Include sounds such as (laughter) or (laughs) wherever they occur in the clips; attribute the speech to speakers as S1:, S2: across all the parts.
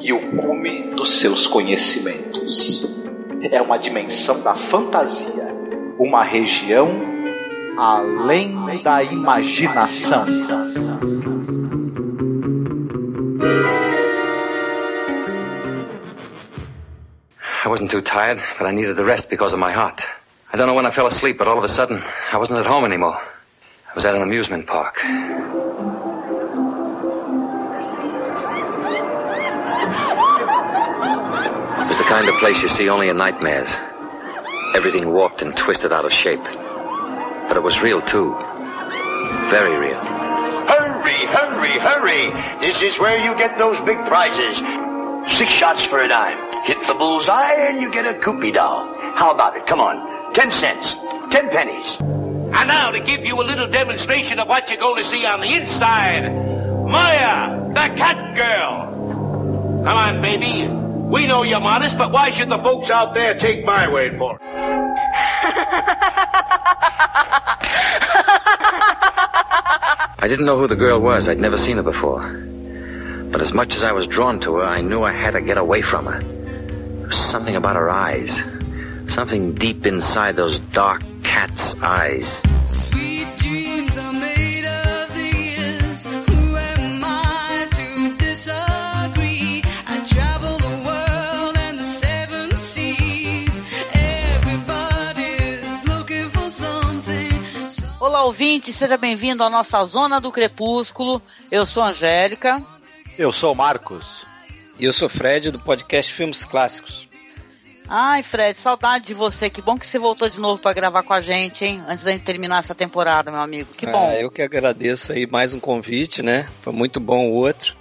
S1: e o cume dos seus conhecimentos. É uma dimensão da fantasia, uma região além da imaginação.
S2: I wasn't too tired, but I needed the rest because of my heart. I don't know when I fell asleep, but all of a sudden, I wasn't at home anymore. I was at an amusement park. Kind of place you see only in nightmares. Everything warped and twisted out of shape. But it was real too. Very real.
S3: Hurry, hurry, hurry! This is where you get those big prizes. Six shots for a dime. Hit the bullseye and you get a Koopy doll. How about it? Come on. Ten cents. Ten pennies.
S4: And now to give you a little demonstration of what you're going to see on the inside, Maya, the cat girl. Come on, baby. We know you're modest, but why should the folks out there take my word for it? (laughs)
S2: I didn't know who the girl was. I'd never seen her before. But as much as I was drawn to her, I knew I had to get away from her. There was something about her eyes. Something deep inside those dark cat's eyes.
S5: Sweet
S6: ouvinte, seja bem-vindo à nossa Zona do Crepúsculo. Eu sou a Angélica.
S1: Eu sou o Marcos.
S7: E eu sou Fred do podcast Filmes Clássicos.
S6: Ai, Fred, saudade de você. Que bom que você voltou de novo para gravar com a gente, hein? Antes da gente terminar essa temporada, meu amigo. Que bom.
S7: Ah, eu que agradeço aí mais um convite, né? Foi muito bom o outro.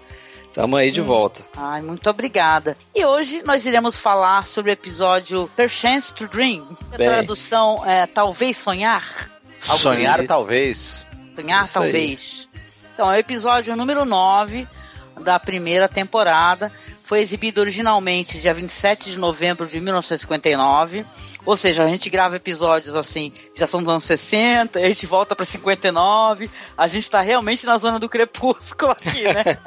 S7: Estamos aí de volta.
S6: Ai, muito obrigada. E hoje nós iremos falar sobre o episódio The Chance to Dream. A tradução é Talvez Sonhar. Algo
S1: Sonhar
S7: isso.
S1: talvez.
S6: Sonhar,
S7: Isso aí.
S6: talvez. Então, é o episódio número 9 da primeira temporada. Foi exibido originalmente dia 27 de novembro de 1959. Ou seja, a gente grava episódios assim, já são dos anos 60, a gente volta para 59. A gente tá realmente na zona do crepúsculo aqui, né?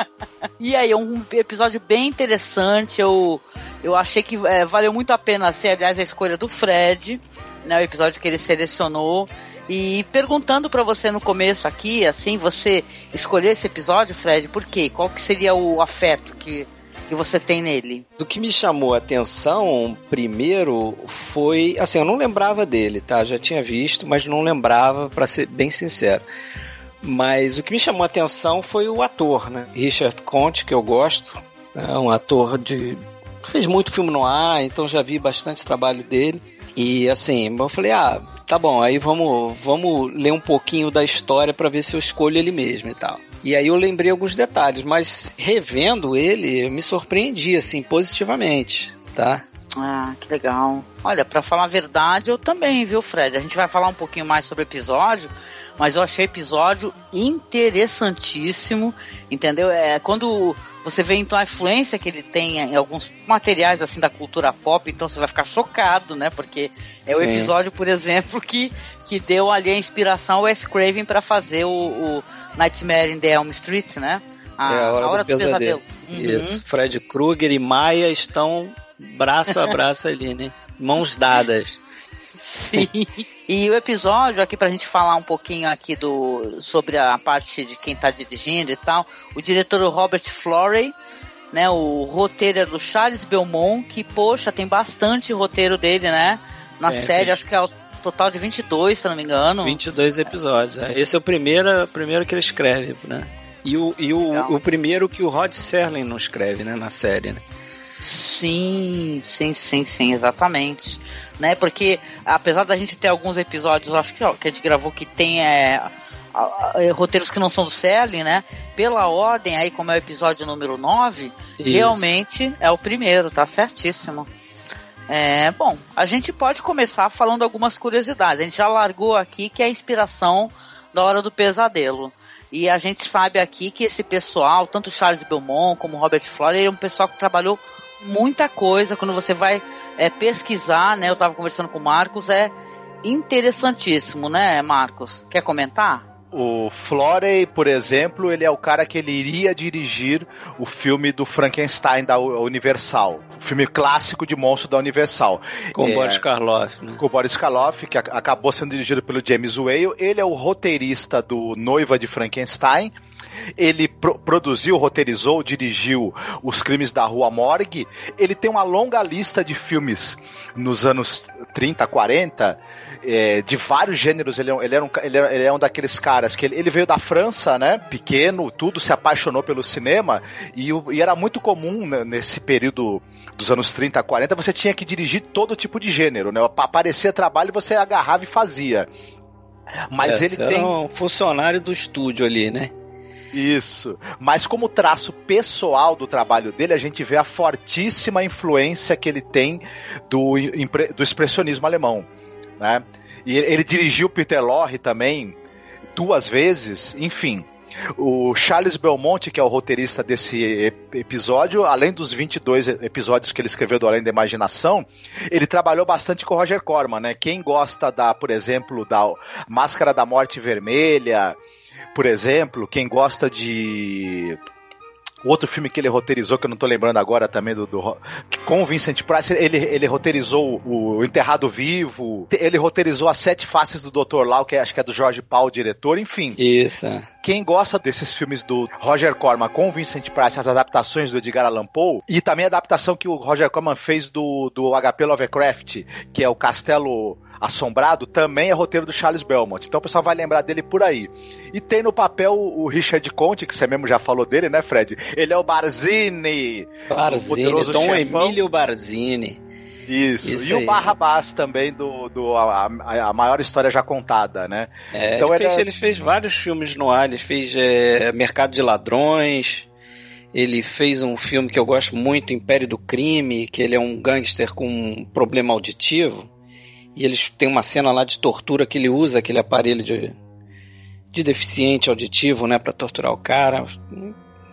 S6: (laughs) e aí, é um episódio bem interessante. Eu, eu achei que é, valeu muito a pena ser, aliás, a escolha do Fred, né? O episódio que ele selecionou. E perguntando pra você no começo aqui, assim, você escolheu esse episódio, Fred, por quê? Qual que seria o afeto que, que você tem nele?
S7: O que me chamou a atenção primeiro foi, assim, eu não lembrava dele, tá? Já tinha visto, mas não lembrava, para ser bem sincero. Mas o que me chamou a atenção foi o ator, né? Richard Conte, que eu gosto, é um ator de fez muito filme no ar, então já vi bastante trabalho dele. E assim, eu falei, ah, tá bom, aí vamos, vamos ler um pouquinho da história para ver se eu escolho ele mesmo e tal. E aí eu lembrei alguns detalhes, mas revendo ele, eu me surpreendi assim positivamente, tá?
S6: Ah, que legal. Olha, pra falar a verdade, eu também, viu, Fred? A gente vai falar um pouquinho mais sobre o episódio, mas eu achei episódio interessantíssimo, entendeu? É quando você vê então a influência que ele tem em alguns materiais assim da cultura pop, então você vai ficar chocado, né? Porque é o
S7: Sim.
S6: episódio, por exemplo, que, que deu ali a inspiração ao Wes Craven para fazer o, o Nightmare in the Elm Street, né? A,
S7: é a hora,
S6: a hora
S7: do, pesadelo.
S6: Uhum.
S7: Isso. Fred Krueger e Maia estão braço a braço ali, né? Mãos dadas.
S6: Sim. (laughs) E o episódio aqui pra gente falar um pouquinho aqui do sobre a parte de quem tá dirigindo e tal. O diretor é Robert Florey, né? O roteiro é do Charles Belmont, que poxa, tem bastante roteiro dele, né? Na
S7: É,
S6: série,
S7: tem-
S6: acho que é o total de 22, se não me engano.
S7: 22 episódios. é. Esse é o primeiro, primeiro que ele escreve, né? E, o, e
S6: Legal.
S7: o, o primeiro que o Rod Serling não escreve, né? Na série, né?
S6: Sim, sim, sim, sim, exatamente. Né? Porque apesar da gente ter alguns episódios, acho que, ó, que a gente gravou que tem é, é, roteiros que não são do Serling, né? Pela ordem aí, como é o episódio número 9,
S7: Isso.
S6: realmente é o primeiro, tá certíssimo. É, bom, a gente pode começar falando algumas curiosidades. A gente já largou aqui que é a inspiração da Hora do Pesadelo. E a gente sabe aqui que esse pessoal, tanto Charles Belmont como Robert Floyd, é um pessoal que trabalhou muita coisa. Quando você vai é, pesquisar, né? Eu estava conversando com o Marcos, é interessantíssimo, né, Marcos? Quer comentar?
S1: O Florey, por exemplo, ele é o cara que ele iria dirigir o filme do Frankenstein da Universal. O filme clássico de monstro da Universal.
S7: Com
S1: É,
S7: Boris Karloff, né?
S1: com o Boris Karloff, que ac- acabou sendo dirigido pelo James Whale. Ele é o roteirista do Noiva de Frankenstein. Ele pro- produziu, roteirizou, dirigiu Os Crimes da Rua Morgue. Ele tem uma longa lista de filmes nos anos 30, 40, é, de vários gêneros. Ele, é um- ele, era um, ele, é, ele é um daqueles caras que ele, ele veio da França, né? Pequeno, tudo, se apaixonou pelo cinema. E, e era muito comum né, nesse período dos anos 30, 40, você tinha que dirigir todo tipo de gênero, né? Aparecia trabalho, você agarrava e fazia. Mas
S7: É,
S1: ele tem.
S7: era um funcionário do estúdio ali, né?
S1: Isso. Mas como traço pessoal do trabalho dele, a gente vê a fortíssima influência que ele tem do, do expressionismo alemão. Né? E ele, dirigiu Peter Lorre também duas vezes, enfim. O Charles Belmonte, que é o roteirista desse ep- episódio, além dos 22 episódios que ele escreveu do Além da Imaginação, ele trabalhou bastante com o Roger Corman, né? Quem gosta da, por exemplo, da Máscara da Morte Vermelha, por exemplo, quem gosta de outro filme que ele roteirizou, que eu não tô lembrando agora também, do, do- com o Vincent Price, ele, ele roteirizou o Enterrado Vivo, ele roteirizou As Sete Faces do Dr. Lau, que é- acho que é do Jorge Paul, diretor, enfim.
S7: Isso. é.
S1: Quem gosta desses filmes do Roger Corman com o Vincent Price, as adaptações do Edgar Allan Poe, e também a adaptação que o Roger Corman fez do, do HP Lovecraft, que é o Castelo Assombrado, também é roteiro do Charles Belmont. Então o pessoal vai lembrar dele por aí. E tem no papel o Richard Conte, que você mesmo já falou dele, né, Fred? Ele é o Barzini. o
S7: Barzini,
S1: poderoso
S7: Dom
S1: chefão.
S7: Emílio Barzini.
S1: Isso.
S7: Isso
S1: e o
S7: aí.
S1: Barrabás também, do, do a, a- maior história já contada, né?
S7: É,
S1: Então
S7: ele, fez,
S1: é-
S7: ele fez vários filmes no ar, ele fez é, Mercado de Ladrões, ele fez um filme que eu gosto muito, Império do Crime, que ele é um gangster com um problema auditivo, e eles tem uma cena lá de tortura que ele usa aquele aparelho de, de deficiente auditivo, né, para torturar o cara.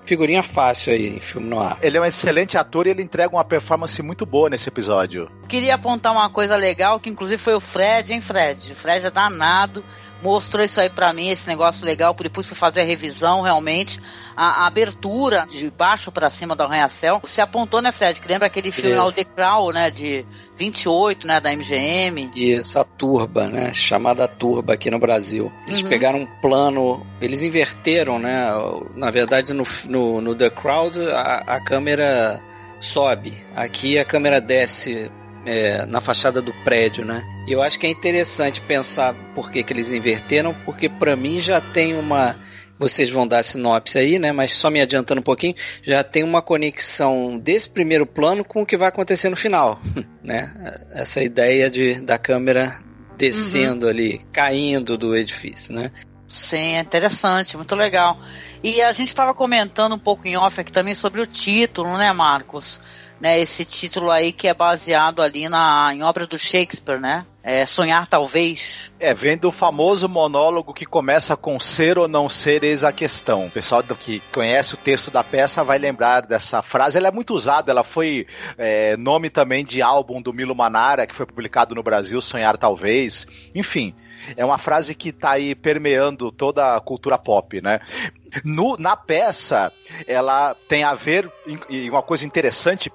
S7: Figurinha fácil aí em filme no ar.
S1: Ele é um excelente ator e ele entrega uma performance muito boa nesse episódio.
S6: Queria apontar uma coisa legal, que inclusive foi o Fred, hein, Fred? O Fred é danado, mostrou isso aí pra mim, esse negócio legal, depois fui fazer a revisão, realmente. A, a abertura de baixo pra cima do arranha-céu. Você apontou, né, Fred, que lembra aquele filme
S7: Isso.
S6: The Crow, né, de 28, né, da MGM.
S7: Isso, a turba, né? Chamada turba aqui no Brasil. Eles
S6: Uhum.
S7: pegaram um plano, eles inverteram, né? Na verdade, no, no, no The Crowd, a, a câmera sobe. Aqui a câmera desce é, na fachada do prédio, né? E eu acho que é interessante pensar por que, que eles inverteram, porque pra mim já tem uma. Vocês vão dar a sinopse aí, né? Mas só me adiantando um pouquinho, já tem uma conexão desse primeiro plano com o que vai acontecer no final, (laughs) né? Essa ideia de, da câmera descendo ali, caindo do edifício, né?
S6: Sim, é interessante, muito legal. E a gente estava comentando um pouco em off aqui também sobre o título, né, Marcos? Né, esse título aí que é baseado ali na, em obra do Shakespeare, né? É, Sonhar Talvez.
S1: É, vem do famoso monólogo que começa com ser ou não ser eis a questão. O pessoal que conhece o texto da peça vai lembrar dessa frase. Ela é muito usada, ela foi é, nome também de álbum do Milo Manara, que foi publicado no Brasil, Sonhar Talvez. Enfim, é uma frase que está aí permeando toda a cultura pop, né? No- na peça, ela tem a ver, e uma coisa interessante,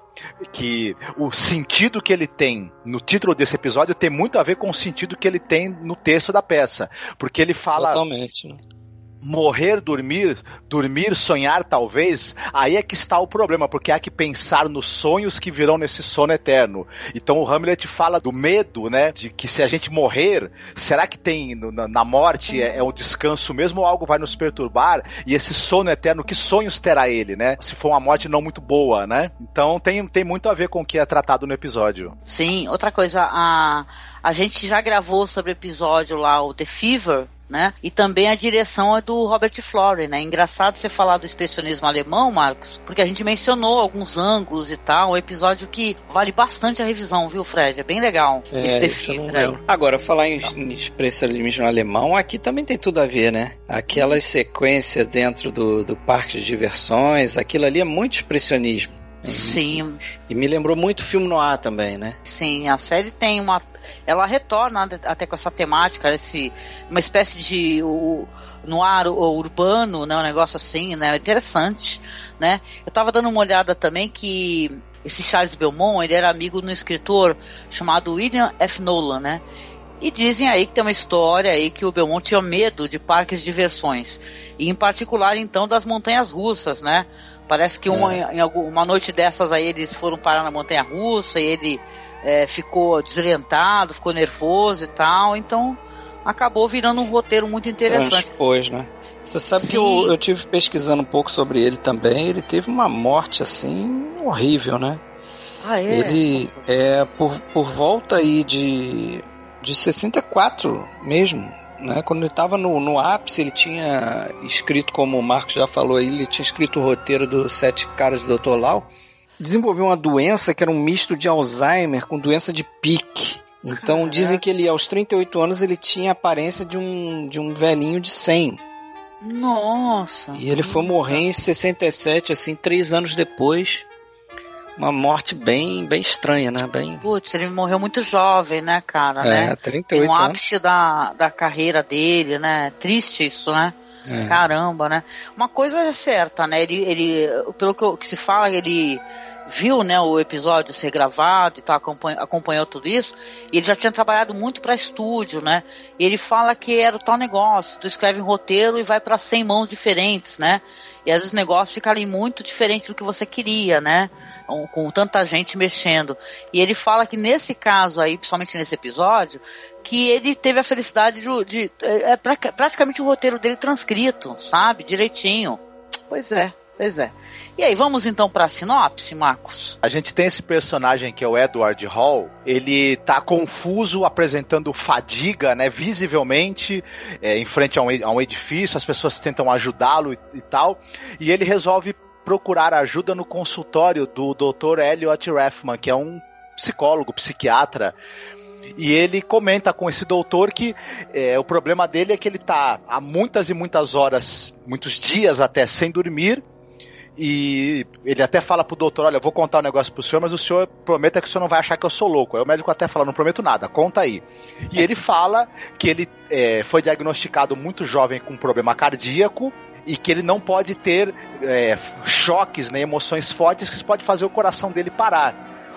S1: que o sentido que ele tem no título desse episódio tem muito a ver com o sentido que ele tem no texto da peça. Porque ele fala
S7: Totalmente. Né?
S1: Morrer, dormir, dormir, sonhar talvez, aí é que está o problema, porque há que pensar nos sonhos que virão nesse sono eterno. Então o Hamlet fala do medo, né, de que se a gente morrer, será que tem na, na morte é, é um descanso mesmo ou algo vai nos perturbar? E esse sono eterno, que sonhos terá ele, né? Se for uma morte não muito boa, né? Então tem, tem muito a ver com o que é tratado no episódio.
S6: Sim, outra coisa, a, a gente já gravou sobre o episódio lá, o The Fever, né? E também a direção é do Robert Flore, né? Engraçado você falar do expressionismo alemão, Marcos, porque a gente mencionou alguns ângulos e tal, um episódio que vale bastante a revisão, viu, Fred? É bem legal
S7: É,
S6: esse defeito.
S7: lembro. Agora, falar em, em expressionismo alemão, aqui também tem tudo a ver, né? Aquelas sequências dentro do, do parque de diversões, aquilo ali é muito expressionismo.
S6: Sim,
S7: E me lembrou muito filme no ar também, né?
S6: sim, a série tem uma. Ela retorna até com essa temática, esse, uma espécie de o, no ar urbano, né? Um negócio assim, né? Interessante, né? Eu tava dando uma olhada também que esse Charles Belmont, ele era amigo de um escritor chamado William F. Nolan, né? E dizem aí que tem uma história aí que o Belmont tinha medo de parques de diversões. E em particular, então, das montanhas russas, né? Parece que uma, em algum- uma noite dessas aí eles foram parar na montanha russa e ele é, ficou desorientado, ficou nervoso e tal. Então acabou virando um roteiro muito interessante.
S7: Transpôs, né? Você sabe que
S6: Sim.
S7: eu, eu tive pesquisando um pouco sobre ele também. Ele teve uma morte assim horrível, né?
S6: Ah, é?
S7: Ele é por, por volta aí de, de 64 mesmo. Né? Quando ele estava no, no ápice, ele tinha escrito, como o Marcos já falou aí, ele tinha escrito o roteiro dos Sete Caras do Dr. Lau. Desenvolveu uma doença que era um misto de Alzheimer com doença de pique. Então dizem que ele, aos 38 anos, ele tinha a aparência de um, de um velhinho de 100.
S6: Nossa.
S7: E ele foi morrer em 67, assim, três anos depois. Uma morte bem, bem estranha, né? Bem.
S6: Putz, ele morreu muito jovem, né, cara?
S7: É,
S6: né?
S7: 38
S6: no
S7: anos.
S6: ápice da, da carreira dele, né? Triste isso, né?
S7: É.
S6: Caramba, né? Uma coisa é certa, né? Ele, ele pelo que, que se fala, ele viu, né, o episódio ser gravado e tal, acompanhou, acompanhou tudo isso, e ele já tinha trabalhado muito para estúdio, né? E ele fala que era o tal negócio, tu escreve um roteiro e vai para 100 mãos diferentes, né? E às vezes o negócio fica ali muito diferente do que você queria, né? Com- tanta gente mexendo. E ele fala que nesse caso aí, principalmente nesse episódio, que ele teve a felicidade de, de- é, é pra- praticamente o roteiro dele transcrito, sabe? Direitinho. Pois é, pois é. E aí, vamos então pra sinopse, Marcos?
S1: A gente tem esse personagem que é o Edward Hall. Ele tá confuso, apresentando fadiga, né? Visivelmente, é, em frente a um, a um edifício. As pessoas tentam ajudá-lo e, e tal. E ele resolve procurar ajuda no consultório do Dr. Elliot Raffman, que é um psicólogo, psiquiatra. E ele comenta com esse doutor que é, o problema dele é que ele tá há muitas e muitas horas, muitos dias até sem dormir. E ele até fala pro doutor: Olha, eu vou contar um negócio pro senhor, mas o senhor prometa que o senhor não vai achar que eu sou louco. Aí o médico até fala: Não prometo nada, conta aí. E ele fala que ele é, foi diagnosticado muito jovem com um problema cardíaco e que ele não pode ter é, choques, né, emoções fortes que pode fazer o coração dele parar.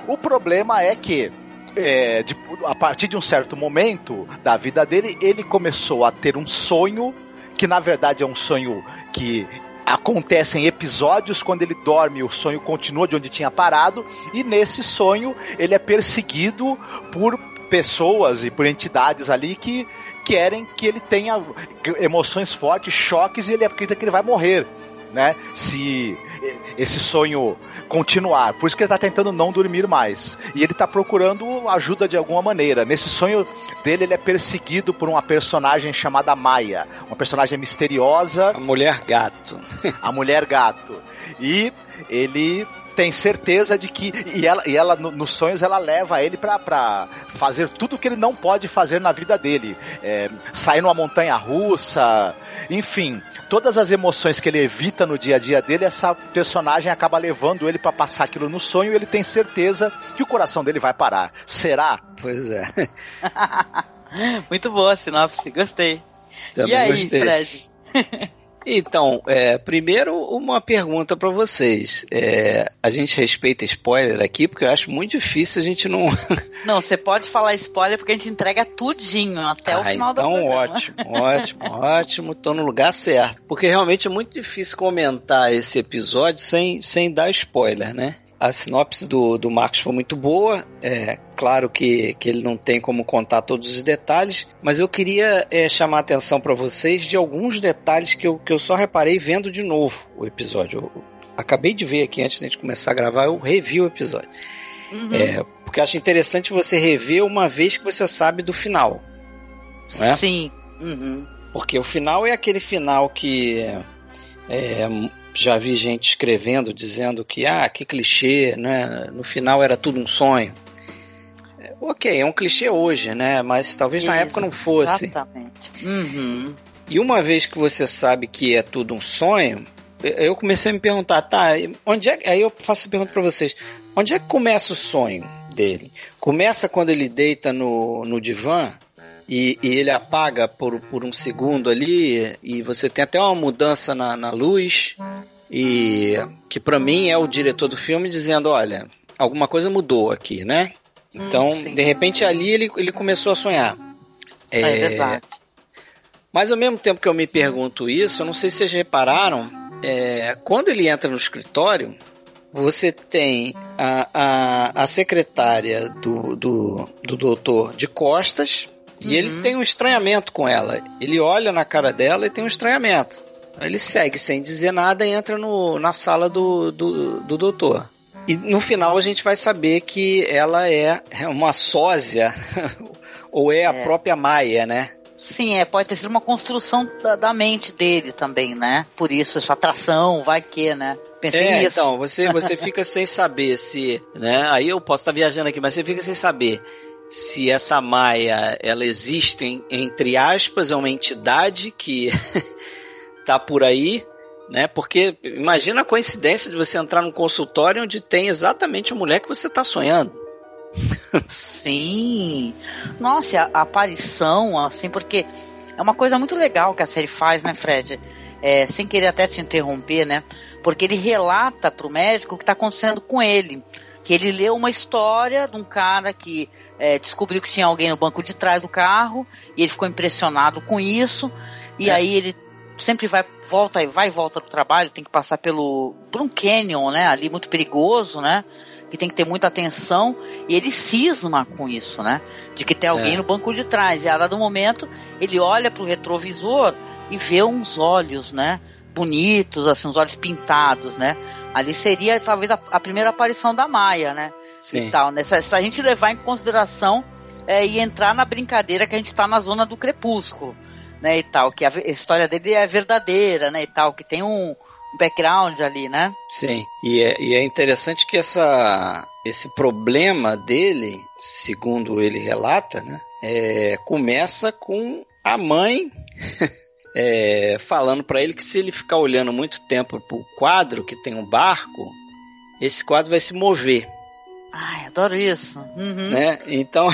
S1: O problema é que é, de- a partir de um certo momento da vida dele, ele começou a ter um sonho que na verdade é um sonho que acontece em episódios quando ele dorme, o sonho continua de onde tinha parado e nesse sonho ele é perseguido por pessoas e por entidades ali que querem que ele tenha emoções fortes, choques e ele acredita que ele vai morrer, né? Se esse sonho continuar. Por isso que ele tá tentando não dormir mais. E ele tá procurando ajuda de alguma maneira. Nesse sonho dele, ele é perseguido por uma personagem chamada Maia. Uma personagem misteriosa,
S7: A mulher gato.
S1: a mulher gato. E ele tem certeza de que. E ela, e ela no- nos sonhos, ela leva ele pra, pra fazer tudo que ele não pode fazer na vida dele. É, sair numa montanha russa, enfim. Todas as emoções que ele evita no dia a dia dele, essa personagem acaba levando ele pra passar aquilo no sonho e ele tem certeza que o coração dele vai parar. Será?
S7: Pois é. (laughs)
S6: Muito boa a sinopse, gostei.
S7: Também
S6: e aí,
S7: gostei.
S6: Fred? (laughs)
S7: Então, é, primeiro uma pergunta pra vocês. É, a gente respeita spoiler aqui porque eu acho muito difícil a gente não. (laughs)
S6: Não, você pode falar spoiler porque a gente entrega tudinho até o
S7: Ah,
S6: final do
S7: então
S6: programa.
S7: ótimo, ótimo, ótimo. Tô no lugar certo. Porque realmente é muito difícil comentar esse episódio sem, sem dar spoiler, né? A sinopse do, do Marcos foi muito boa. É claro que, que ele não tem como contar todos os detalhes, mas eu queria é, chamar a atenção para vocês de alguns detalhes que eu, que eu só reparei vendo de novo o episódio. Eu acabei de ver aqui antes de gente começar a gravar, eu revi o episódio.
S6: Uhum.
S7: É, porque acho interessante você rever uma vez que você sabe do final. né?
S6: Sim. Uhum.
S7: Porque o final é aquele final que é, já vi gente escrevendo, dizendo que, ah, que clichê, né? No final era tudo um sonho. É, Ok, é um clichê hoje, né? Mas talvez na época não fosse.
S6: Exatamente. Uhum.
S7: E uma vez que você sabe que é tudo um sonho, eu comecei a me perguntar, tá, onde é que. Aí eu faço a pergunta pra vocês: onde é que começa o sonho dele? Começa quando ele deita no, no divã e, e ele apaga por, por um segundo ali, e você tem até uma mudança na, na luz, e que pra mim é o diretor do filme dizendo: olha, alguma coisa mudou aqui, né? Então,
S6: Hum,
S7: de repente ali ele, ele começou a sonhar.
S6: É, verdade.
S7: Mas ao mesmo tempo que eu me pergunto isso, eu não sei se vocês repararam, é, quando ele entra no escritório, você tem a, a, a secretária do, do, do doutor de costas e ele tem um estranhamento com ela. Ele olha na cara dela e tem um estranhamento. Ele segue sem dizer nada e entra no, na sala do, do, do doutor. E no final a gente vai saber que ela é uma sósia (laughs) ou é a
S6: É.
S7: própria Maia, né?
S6: Sim, é, pode ter sido uma construção da, da mente dele também, né? Por isso, essa atração, vai que, né? Pensei
S7: é,
S6: nisso.
S7: então, você, você (laughs) fica sem saber se, né? Aí eu posso estar viajando aqui, mas você fica sem saber se essa Maia, ela existe em- entre aspas, é uma entidade que (laughs) tá por aí, né? Porque imagina a coincidência de você entrar num consultório onde tem exatamente a mulher que você tá sonhando.
S6: Sim. Nossa, a, aparição, assim, porque é uma coisa muito legal que a série faz, né, Fred? É, sem querer até te interromper, né? Porque ele relata pro médico o que tá acontecendo com ele. Que ele leu uma história de um cara que é, descobriu que tinha alguém no banco de trás do carro e ele ficou impressionado com isso. E
S7: É.
S6: aí ele sempre vai volta vai e volta do trabalho, tem que passar pelo por um canyon, né? Ali muito perigoso, né? Que tem que ter muita atenção e ele cisma com isso, né? De que tem alguém
S7: É.
S6: no banco de trás. E a dado momento ele olha pro retrovisor e vê uns olhos, né? Bonitos, assim, uns olhos pintados, né? Ali seria talvez a, a primeira aparição da Maia, né?
S7: Sim.
S6: e tal, né? Se, se a gente levar em consideração é, e entrar na brincadeira que a gente está na zona do crepúsculo, né? E tal, que a, história dele é verdadeira, né? E tal, que tem um, background ali, né?
S7: Sim, e é, e é interessante que essa, esse problema dele, segundo ele relata, né, é, começa com a mãe (laughs) é, falando para ele que se ele ficar olhando muito tempo pro quadro que tem um barco, esse quadro vai se mover,
S6: Ai, adoro isso. Uhum.
S7: né? Então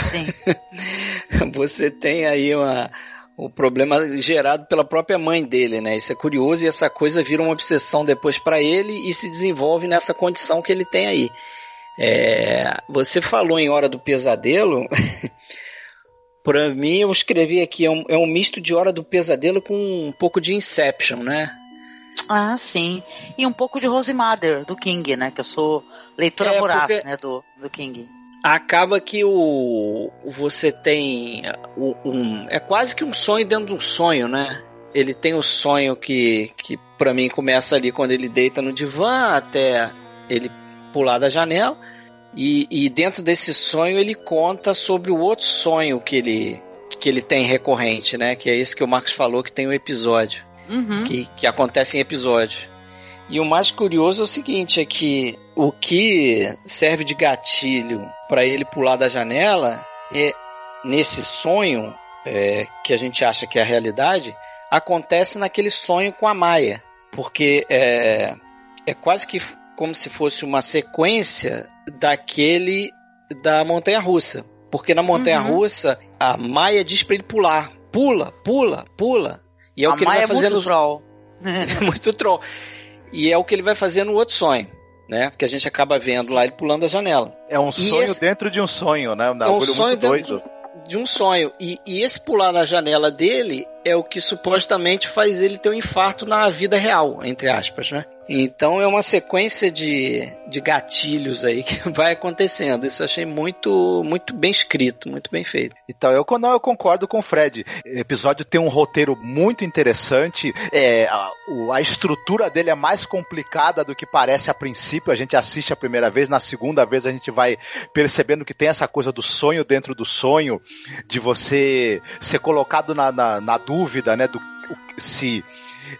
S7: (laughs) você tem aí uma, o problema gerado pela própria mãe dele, né? Isso é curioso e essa coisa vira uma obsessão depois para ele e se desenvolve nessa condição que ele tem aí. É, você falou em Hora do Pesadelo. (laughs) Para mim, eu escrevi aqui, é um, é um misto de Hora do Pesadelo com um pouco de Inception, né?
S6: Ah, sim. E um pouco de Rose Mother, do King, né? Que eu sou leitora
S7: É,
S6: voraz,
S7: porque-
S6: né? Do, do King.
S7: Acaba que o você tem o- um é quase que um sonho dentro de um sonho, né? Ele tem o sonho que que para mim começa ali quando ele deita no divã até ele pular da janela e, e dentro desse sonho ele conta sobre o outro sonho que ele que ele tem recorrente, né? Que é esse que o Marcos falou que tem o episódio
S6: Uhum.
S7: que, que acontece em episódio. E o mais curioso é o seguinte, é que o que serve de gatilho para ele pular da janela é nesse sonho é, que a gente acha que é a realidade acontece naquele sonho com a Maia, porque é, é quase que como se fosse uma sequência daquele da montanha russa, porque na montanha russa a Maia diz para ele pular, pula, pula, pula. E é
S6: a
S7: o que ele
S6: Maia
S7: vai
S6: é
S7: fazendo
S6: muito troll. (laughs)
S7: é muito troll. E é o que ele vai fazer no outro sonho, né? Porque a gente acaba vendo lá ele pulando a janela.
S8: É um sonho
S7: esse-
S8: dentro de um sonho, né? Um
S7: é um sonho
S8: muito
S7: dentro
S8: doido.
S7: de um sonho. E, e esse pular na janela dele é o que supostamente faz ele ter um infarto na vida real, entre aspas, né? Então é uma sequência de, de gatilhos aí que (laughs) vai acontecendo. Isso eu achei muito, muito bem escrito, muito bem feito.
S8: Então, eu, não, eu concordo com o Fred. O episódio tem um roteiro muito interessante. É, a, a estrutura dele é mais complicada do que parece a princípio. A gente assiste a primeira vez, na segunda vez a gente vai percebendo que tem essa coisa do sonho dentro do sonho, de você ser colocado na, na, na dúvida
S1: dúvida, né, do se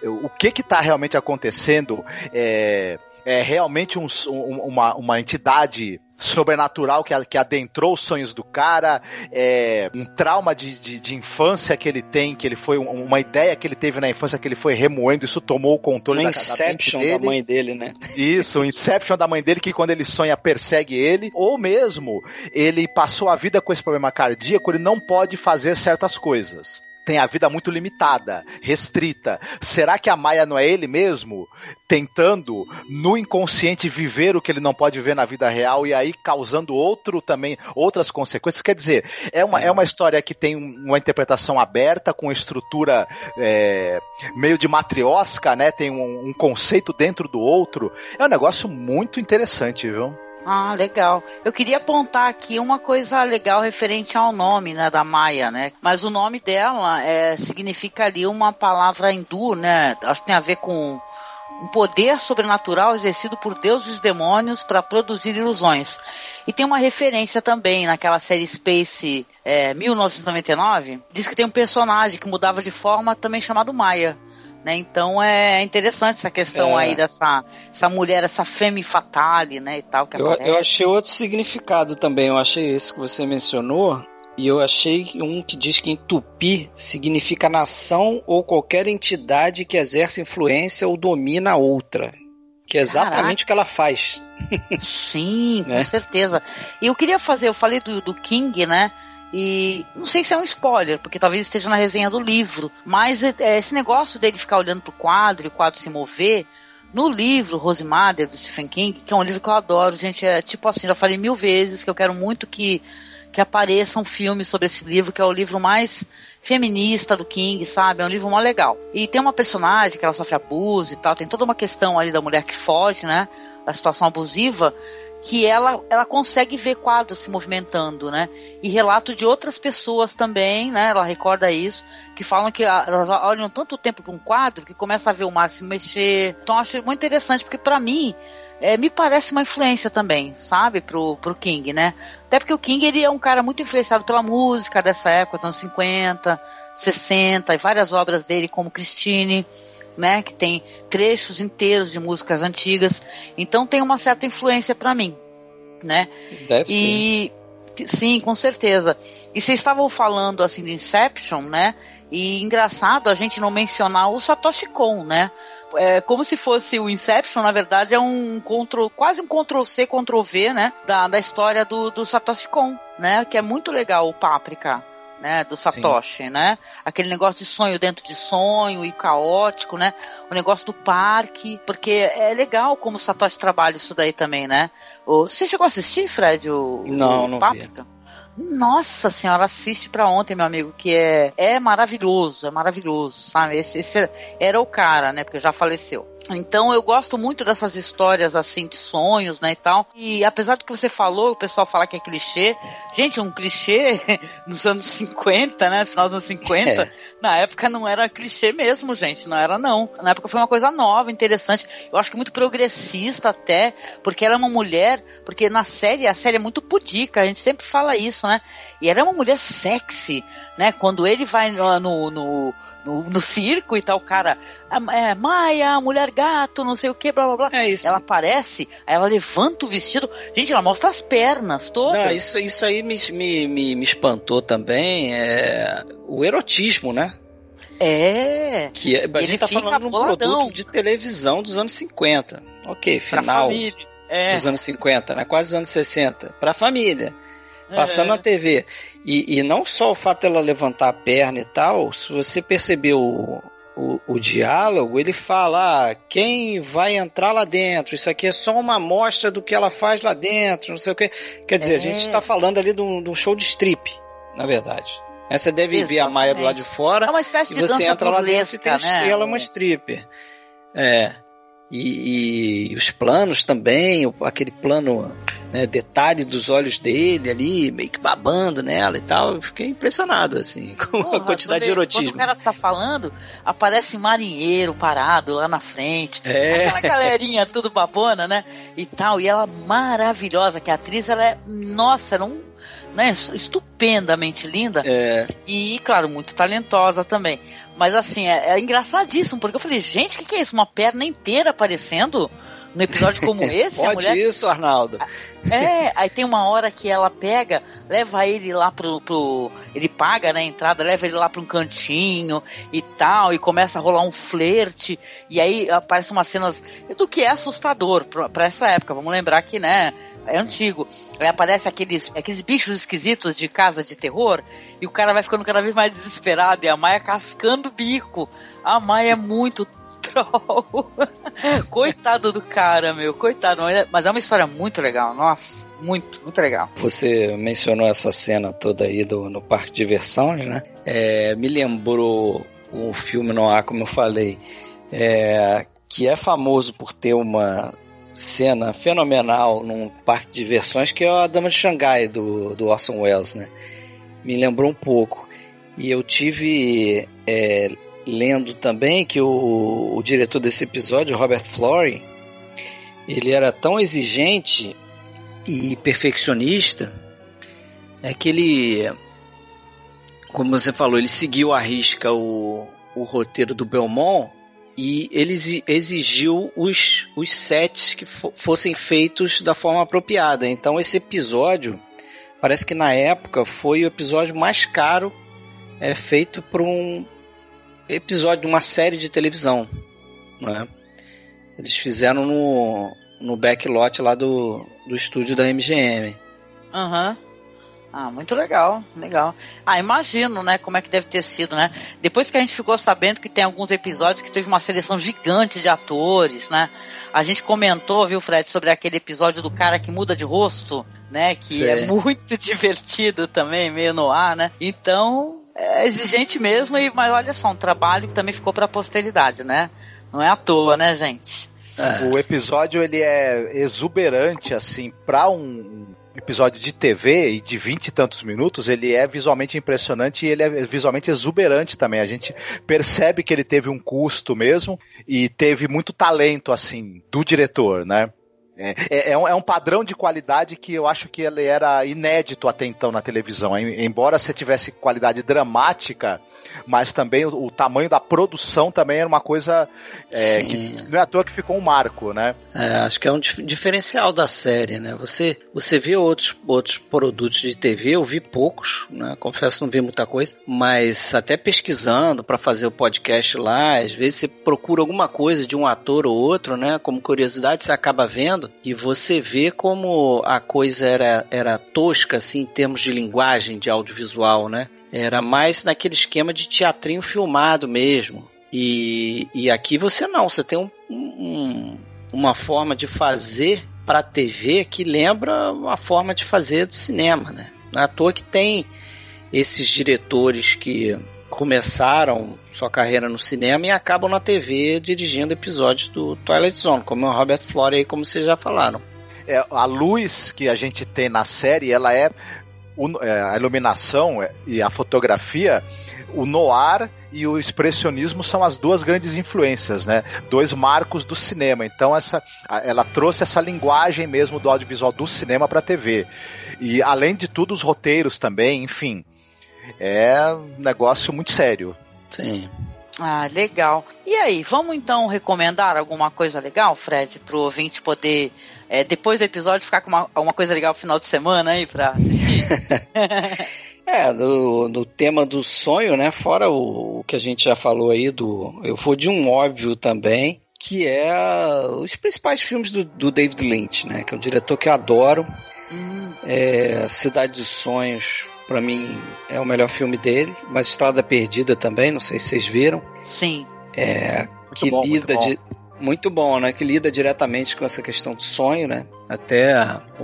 S1: o que que tá realmente acontecendo é, é realmente um um- uma, uma entidade sobrenatural que, que adentrou os sonhos do cara, é um trauma de, de, de infância que ele tem, que ele foi um- uma ideia que ele teve na infância que ele foi remoendo, isso tomou o controle
S7: Uma
S1: da, da
S7: Inception da
S1: dele.
S7: mãe dele, né?
S1: Isso, o Inception da mãe dele, que quando ele sonha persegue ele, ou mesmo ele passou a vida com esse problema cardíaco, ele não pode fazer certas coisas. Tem a vida muito limitada, restrita. Será que a Maia não é ele mesmo tentando no inconsciente viver o que ele não pode ver na vida real e aí causando outro também outras consequências? Quer dizer, é uma, é uma história que tem um- uma interpretação aberta com estrutura é, meio de matriosca, né? Tem um, um conceito dentro do outro. É um negócio muito interessante, viu?
S6: Ah, legal. Eu queria apontar aqui uma coisa legal referente ao nome, né, da Maia, né? Mas o nome dela é, significa ali uma palavra hindu, né? Acho que tem a ver com um poder sobrenatural exercido por deuses e os demônios para produzir ilusões. E tem uma referência também naquela série Space é, 1999, diz que tem um personagem que mudava de forma também chamado Maia. Né? Então é interessante essa questão
S7: É.
S6: aí dessa essa mulher, essa femme fatale, né, e tal, que
S7: Eu,
S6: aparece.
S7: eu achei outro significado também. Eu achei esse que você mencionou. E eu achei um que diz que em tupi significa nação ou qualquer entidade que exerce influência ou domina a outra. Que é exatamente o que ela faz.
S6: Sim, (laughs) com
S7: Né?
S6: certeza. E eu queria fazer, eu falei do, do King, né? E não sei se é um spoiler, porque talvez esteja na resenha do livro, mas é, é, esse negócio dele ficar olhando pro quadro e o quadro se mover, no livro Rosemary, do Stephen King, que é um livro que eu adoro, gente, é tipo assim, já falei mil vezes que eu quero muito que, que apareça um filme sobre esse livro, que é o livro mais feminista do King, sabe? É um livro mó legal. E tem uma personagem que ela sofre abuso e tal, tem toda uma questão ali da mulher que foge, né? Da situação abusiva, que ela, ela consegue ver quadros se movimentando, né? E relatos de outras pessoas também, né? Ela recorda isso, que falam que elas olham tanto tempo para um quadro que começa a ver o mar se mexer. Então acho muito interessante, porque para mim é, me parece uma influência também, sabe, pro, pro King, né? Até porque o King ele é um cara muito influenciado pela música dessa época, dos anos 50, 60, e várias obras dele, como Christine, né? Que tem trechos inteiros de músicas antigas. Então tem uma certa influência para mim, né?
S7: Deve ter.
S6: E sim, com certeza. E vocês estavam falando assim de Inception, né? E engraçado a gente não mencionar o Satoshi Kon, né? É como se fosse o Inception, na verdade, é um control, quase um Ctrl C, Ctrl V, né? Da, da história do, do Satoshi Kon, né? Que é muito legal o Páprica, né? Do Satoshi, né? Aquele negócio de sonho dentro de sonho e caótico, né? O negócio do parque, porque é legal como o Satoshi trabalha isso daí também, né? O- Você chegou a assistir, Fred, o,
S7: Não,
S6: o
S7: não vi.
S6: Nossa senhora, assiste pra ontem, meu amigo, que é, é maravilhoso, é maravilhoso, sabe? Esse, esse era o cara, né? Porque já faleceu. Então eu gosto muito dessas histórias assim de sonhos, né, e tal. E apesar do que você falou, o pessoal fala que é clichê. Gente, um clichê (laughs) nos anos 50, né, final dos anos 50,
S7: É.
S6: na época não era clichê mesmo, gente, não era não. Na época foi uma coisa nova, interessante. Eu acho que muito progressista até, porque era uma mulher, porque na série, a série é muito pudica, a gente sempre fala isso, né? E era uma mulher sexy, né? Quando ele vai no, no, no, no- circo e tal, o cara, "Ah, é, Maia, mulher gato, não sei o que, blá blá blá.
S7: É isso.
S6: Ela aparece, aí ela levanta o vestido, gente, ela mostra as pernas todas.
S7: Não, isso, isso aí me, me, me, me espantou também. É o erotismo, né?
S6: É,
S7: Que é- a
S6: Ele
S7: gente tá falando de um
S6: boladão.
S7: produto de televisão dos anos 50. Ok,
S6: pra
S7: final
S6: família. É,
S7: dos anos 50, né? Quase os anos 60. Pra família. Passando
S6: é.
S7: na TV. E, e não só o fato dela levantar a perna e tal, se você perceber o, o, o diálogo, ele fala: ah, quem vai entrar lá dentro? Isso aqui é só uma amostra do que ela faz lá dentro, não sei o que. Quer dizer, a gente
S6: É.
S7: está falando ali de um, show de strip, na verdade. Você deve ver a Maia do lado de fora
S6: É uma espécie
S7: e
S6: de
S7: você
S6: dança
S7: entra lá dentro e, tem,
S6: né?
S7: e ela é uma stripper. É. E, e os planos também, aquele plano, né, detalhe dos olhos dele ali, meio que babando nela e tal. Eu fiquei impressionado, assim, (laughs) com a
S6: Porra,
S7: quantidade de erotismo.
S6: Quando o cara tá falando, aparece marinheiro parado lá na frente.
S7: É.
S6: Aquela galerinha tudo babona, né? E tal. E ela maravilhosa, que a atriz, ela é. Nossa, era um. né, estupendamente linda.
S7: É.
S6: E, claro, muito talentosa também. Mas assim, é, é engraçadíssimo, porque eu falei, gente, o que, que é isso? Uma perna inteira aparecendo num episódio como (laughs) esse? a
S7: Pode
S6: mulher
S7: isso, Arnaldo. (laughs)
S6: é, aí tem uma hora que ela pega, leva ele lá pro. pro ele paga né, a entrada, leva ele lá pra um cantinho e tal, e começa a rolar um flerte, e aí aparecem umas cenas do que é assustador pra, pra essa época. Vamos lembrar que, né? É antigo. Aí aparece aqueles, aqueles bichos esquisitos de casa de terror, e o cara vai ficando cada vez mais desesperado, e a Maia cascando o bico. A Maia é muito troll. (laughs) Coitado do cara, meu, coitado. Mas é- Mas é uma história muito legal, nossa, muito, muito legal.
S7: Você mencionou essa cena toda aí do, no parque de diversões, né? É, me lembrou um filme no ar, como eu falei, é, que é famoso por ter uma cena fenomenal num parque de diversões, que é a Dama de Xangai, do, do Orson Welles, né? Me lembrou um pouco. E eu tive é, lendo também que o, o diretor desse episódio, Robert Flory, ele era tão exigente e perfeccionista é que ele, como você falou, ele seguiu à risca o, o roteiro do Belmont e ele exi- exigiu os, os sets que fo- fossem feitos da forma apropriada. Então esse episódio, parece que na época foi o episódio mais caro é, feito por um episódio de uma série de televisão. Né? Eles fizeram no, no backlot lá do, do estúdio da MGM.
S6: Aham. Ah, muito legal, legal. Ah, imagino, né, como é que deve ter sido, né? Depois que a gente ficou sabendo que tem alguns episódios que teve uma seleção gigante de atores, né? A gente comentou, viu, Fred, sobre aquele episódio do cara que muda de rosto, né? Que
S7: Sei.
S6: é muito (laughs) divertido também, meio no ar, né? Então, é exigente mesmo, e, mas olha só, um trabalho que também ficou pra posteridade, né? Não é à toa, né, gente?
S1: O episódio ele é exuberante assim para um episódio de TV e de vinte e tantos minutos, ele é visualmente impressionante e ele é visualmente exuberante também. A gente percebe que ele teve um custo mesmo e teve muito talento assim do diretor, né? É, é- é um, é um padrão de qualidade que eu acho que ele era inédito até então na televisão. Em- Embora você tivesse qualidade dramática, mas também o, o tamanho da produção também era uma coisa é, que não é à toa que ficou um marco, né?
S7: É, acho que é um dif- diferencial da série, né? Você, você vê outros, outros produtos de TV, eu vi poucos, né? Confesso não vi muita coisa, mas até pesquisando para fazer o podcast lá, às vezes você procura alguma coisa de um ator ou outro, né? Como curiosidade, você acaba vendo e você vê como a coisa era, era tosca, assim, em termos de linguagem, de audiovisual, né? Era mais naquele esquema de teatrinho filmado mesmo. E, e aqui você não, você tem um- um, uma forma de fazer para TV que lembra uma forma de fazer do cinema, né? Não é à toa que tem esses diretores que começaram sua carreira no cinema e acabam na TV dirigindo episódios do Twilight Zone, como o Robert Flore aí, como vocês já falaram.
S1: É, a luz que a gente tem na série, ela é, o- é, a iluminação é, e a fotografia, o noir e o expressionismo são as duas grandes influências, né? Dois marcos do cinema. Então essa, ela trouxe essa linguagem mesmo do audiovisual do cinema para a TV. E além de tudo os roteiros também, enfim, é um negócio muito sério.
S7: Sim.
S6: Ah, legal. E aí, vamos então recomendar alguma coisa legal, Fred, pro ouvinte poder, é, depois do episódio, ficar com uma, alguma coisa legal no final de semana aí pra assistir? (laughs)
S7: É, no, no tema do sonho, né? Fora o, o que a gente já falou aí do. Eu vou de um óbvio também, que é os principais filmes do, do David Lynch, né? Que é um diretor que eu adoro.
S6: Hum,
S7: É, Cidade dos Sonhos, pra mim, é o melhor filme dele. Mas Estrada Perdida também, não sei se vocês viram.
S6: sim.
S7: É, que
S1: bom,
S7: lida de. Muito bom, né? Que lida diretamente com essa questão do sonho, né? Até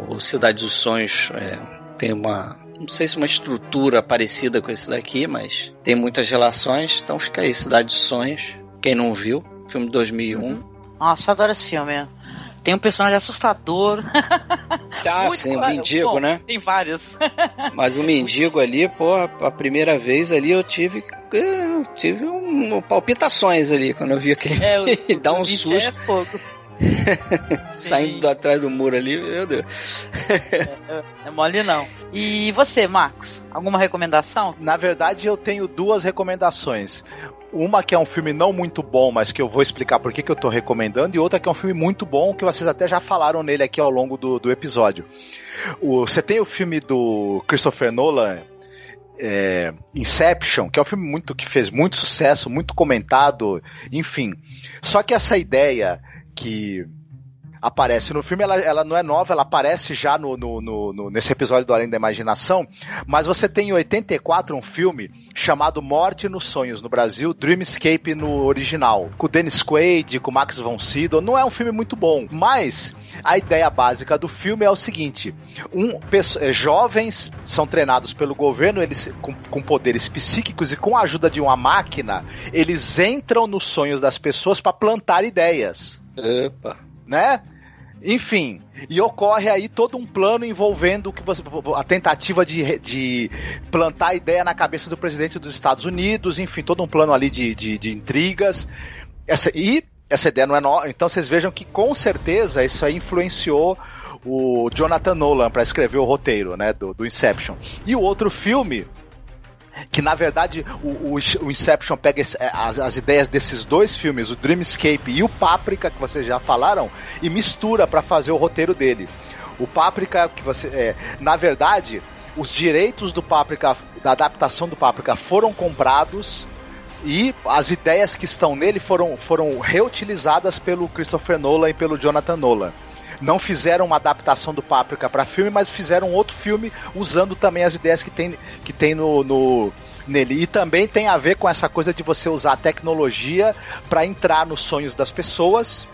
S7: o Cidade dos Sonhos é, tem uma. Não sei se uma estrutura parecida com esse daqui, mas tem muitas relações. Então fica aí, Cidade dos Sonhos. Quem não viu, filme de 2001.
S6: Nossa, eu adoro esse filme. Tem um personagem assustador.
S7: Tá, (laughs)
S6: Muito
S7: sim, o
S6: claro.
S7: mendigo,
S6: Bom,
S7: né?
S6: Tem vários. (laughs)
S7: Mas o mendigo ali, pô, a primeira vez ali eu tive. Eu tive um, palpitações ali quando eu vi aquele.
S6: É, o, (laughs)
S7: Dá um susto.
S6: É fogo.
S7: Saindo do atrás do muro ali, meu Deus.
S6: É mole não. E você, Marcos? Alguma recomendação?
S1: Na verdade, eu tenho duas recomendações. Uma que é um filme não muito bom, mas que eu vou explicar por que, que eu tô recomendando, e outra que é um filme muito bom, que vocês até já falaram nele aqui ao longo do, do episódio. O- você tem o filme do Christopher Nolan, é, Inception, que é um filme muito que fez muito sucesso, muito comentado, enfim. Só que essa ideia que aparece no filme, ela, ela não é nova, ela aparece já no, no- no- nesse episódio do Além da Imaginação, mas você tem em 84 um filme chamado Morte nos Sonhos no Brasil, Dreamscape no original, com o Dennis Quaid, com o Max von Sydow, não é um filme muito bom, mas a ideia básica do filme é o seguinte, um, eh, jovens são treinados pelo governo, eles com, com poderes psíquicos e com a ajuda de uma máquina, eles entram nos sonhos das pessoas para plantar ideias
S7: Opa.
S1: Né? Enfim, e ocorre aí todo um plano envolvendo que você, a tentativa de, de plantar a ideia na cabeça do presidente dos Estados Unidos, enfim, todo um plano ali de, de, de intrigas. Essa, e essa ideia não é nova, então vocês vejam que com certeza isso aí influenciou o Jonathan Nolan para escrever o roteiro, né, do, do Inception. E o outro filme que na verdade o, o- o Inception pega esse- é, as, as ideias desses dois filmes, o Dreamscape e o Páprica, que vocês já falaram, e mistura para fazer o roteiro dele. O Páprica, que você. É, na verdade, os direitos do Páprica, da adaptação do Páprica foram comprados. E as ideias que estão nele foram, foram reutilizadas pelo Christopher Nolan e pelo Jonathan Nolan. Não fizeram uma adaptação do Páprica para filme, mas fizeram outro filme usando também as ideias que tem, que tem no, no- nele. E também tem a ver com essa coisa de você usar a tecnologia para entrar nos sonhos das pessoas.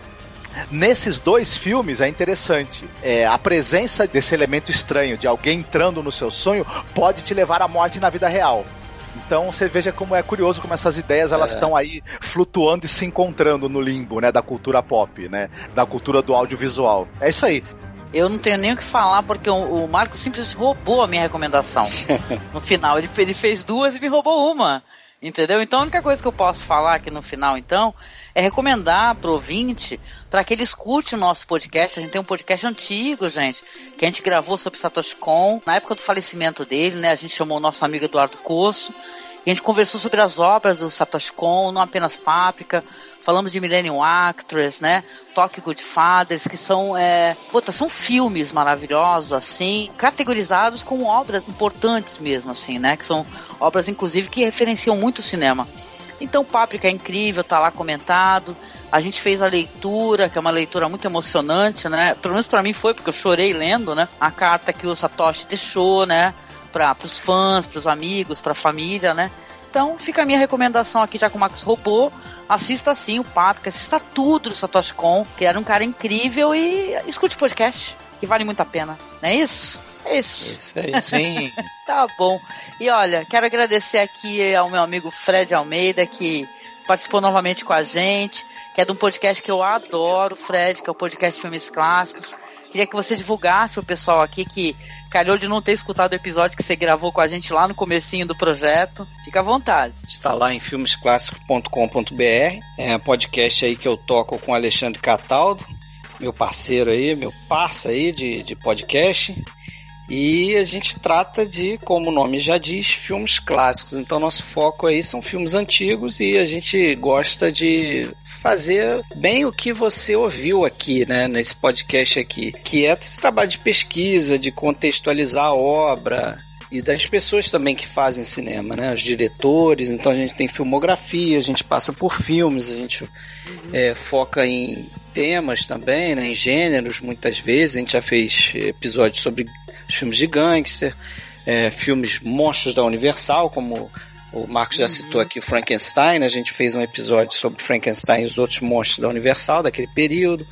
S1: Nesses dois filmes é interessante. É, a presença desse elemento estranho, de alguém entrando no seu sonho, pode te levar à morte na vida real. Então você veja como é curioso como essas ideias elas
S7: É.
S1: estão aí flutuando e se encontrando no limbo, né, da cultura pop, né, da cultura do audiovisual. É isso aí.
S6: Eu não tenho nem o que falar porque o, o Marcos simplesmente roubou a minha recomendação. (laughs) no final, ele, ele fez duas e me roubou uma. Entendeu? Então a única coisa que eu posso falar aqui no final, então, é recomendar pro ouvinte para que ele escute o nosso podcast. A gente tem um podcast antigo, gente, que a gente gravou sobre Satoshi Kon. Na época do falecimento dele, né? A gente chamou o nosso amigo Eduardo Coço. E a gente conversou sobre as obras do Satoshi Kon, não apenas Páprica. Falamos de Millennium Actress, né? Tokyo Goodfathers, que são, é, puta, são filmes maravilhosos, assim, categorizados como obras importantes mesmo, assim, né? Que são obras, inclusive, que referenciam muito o cinema. Então, Páprica é incrível, tá lá comentado. A gente fez a leitura, que é uma leitura muito emocionante, né? Pelo menos pra mim foi, porque eu chorei lendo, né? A carta que o Satoshi deixou, né? Para os fãs, para os amigos, para a família, né? Então fica a minha recomendação aqui, já que o Max roubou. Assista sim o Páprica, assista tudo do Satoshi Kon, que era um cara incrível e escute o podcast, que vale muito a pena. Não é isso? É isso.
S7: Isso aí.
S1: Sim. (laughs)
S6: Tá bom. E olha, quero agradecer aqui ao meu amigo Fred Almeida, que participou novamente com a gente, que é de um podcast que eu adoro, Fred, que é o podcast Filmes Clássicos. Queria que você divulgasse o pessoal aqui que calhou de não ter escutado o episódio que você gravou com a gente lá no comecinho do projeto. Fica à vontade.
S7: Está lá em filmesclássicos.com.br. É um podcast aí que eu toco com o Alexandre Cataldo, meu parceiro aí, meu parça aí de, de podcast. E a gente trata de, como o nome já diz, filmes clássicos. Então nosso foco aí são filmes antigos e a gente gosta de fazer bem o que você ouviu aqui, né, nesse podcast aqui, que é esse trabalho de pesquisa, de contextualizar a obra, e das pessoas também que fazem cinema, né? Os diretores, então a gente tem filmografia, a gente passa por filmes, a gente é, foca em temas também, né? em gêneros, muitas vezes. A gente já fez episódios sobre os filmes de gangster, é, filmes monstros da Universal, como o Marcos já citou aqui o Frankenstein, a gente fez um episódio sobre Frankenstein e os outros monstros da Universal daquele período.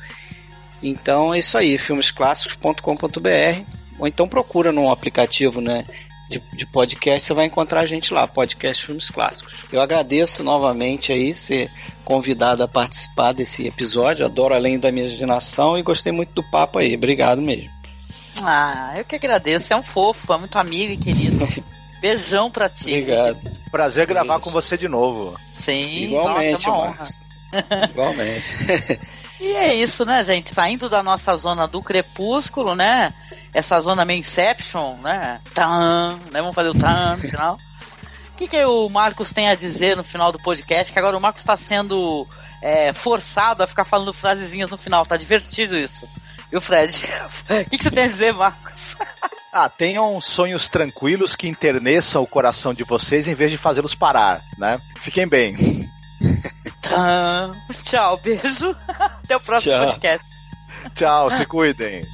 S7: Então é isso aí, filmesclássicos.com.br ou então procura num aplicativo, né, de, de podcast, você vai encontrar a gente lá, podcast Filmes Clássicos. Eu agradeço novamente aí ser convidado a participar desse episódio, adoro Além da Minha Imaginação e gostei muito do papo aí, obrigado mesmo.
S6: Ah, eu que agradeço. Você é um fofo, é muito amigo e querido. Beijão pra ti.
S7: Obrigado.
S1: Prazer gravar
S7: Isso.
S1: com você de novo.
S6: Sim,
S7: Igualmente,
S6: nossa, é uma honra.
S7: Marcos. Igualmente. (laughs)
S6: E é isso, né, gente? Saindo da nossa zona do crepúsculo, né? Essa zona meio Inception, né? Tan, né? Vamos fazer o tan no final. O que, que o Marcos tem a dizer no final do podcast? Que agora o Marcos está sendo é, forçado a ficar falando frasezinhas no final. Tá divertido isso. Viu, Fred? (laughs) O que, que você tem a dizer, Marcos? (laughs)
S1: Ah, tenham sonhos tranquilos que enterneçam o coração de vocês em vez de fazê-los parar, né? Fiquem bem. (laughs)
S6: Tchau, beijo. Até o próximo
S7: Tchau.
S6: podcast.
S1: Tchau, se cuidem.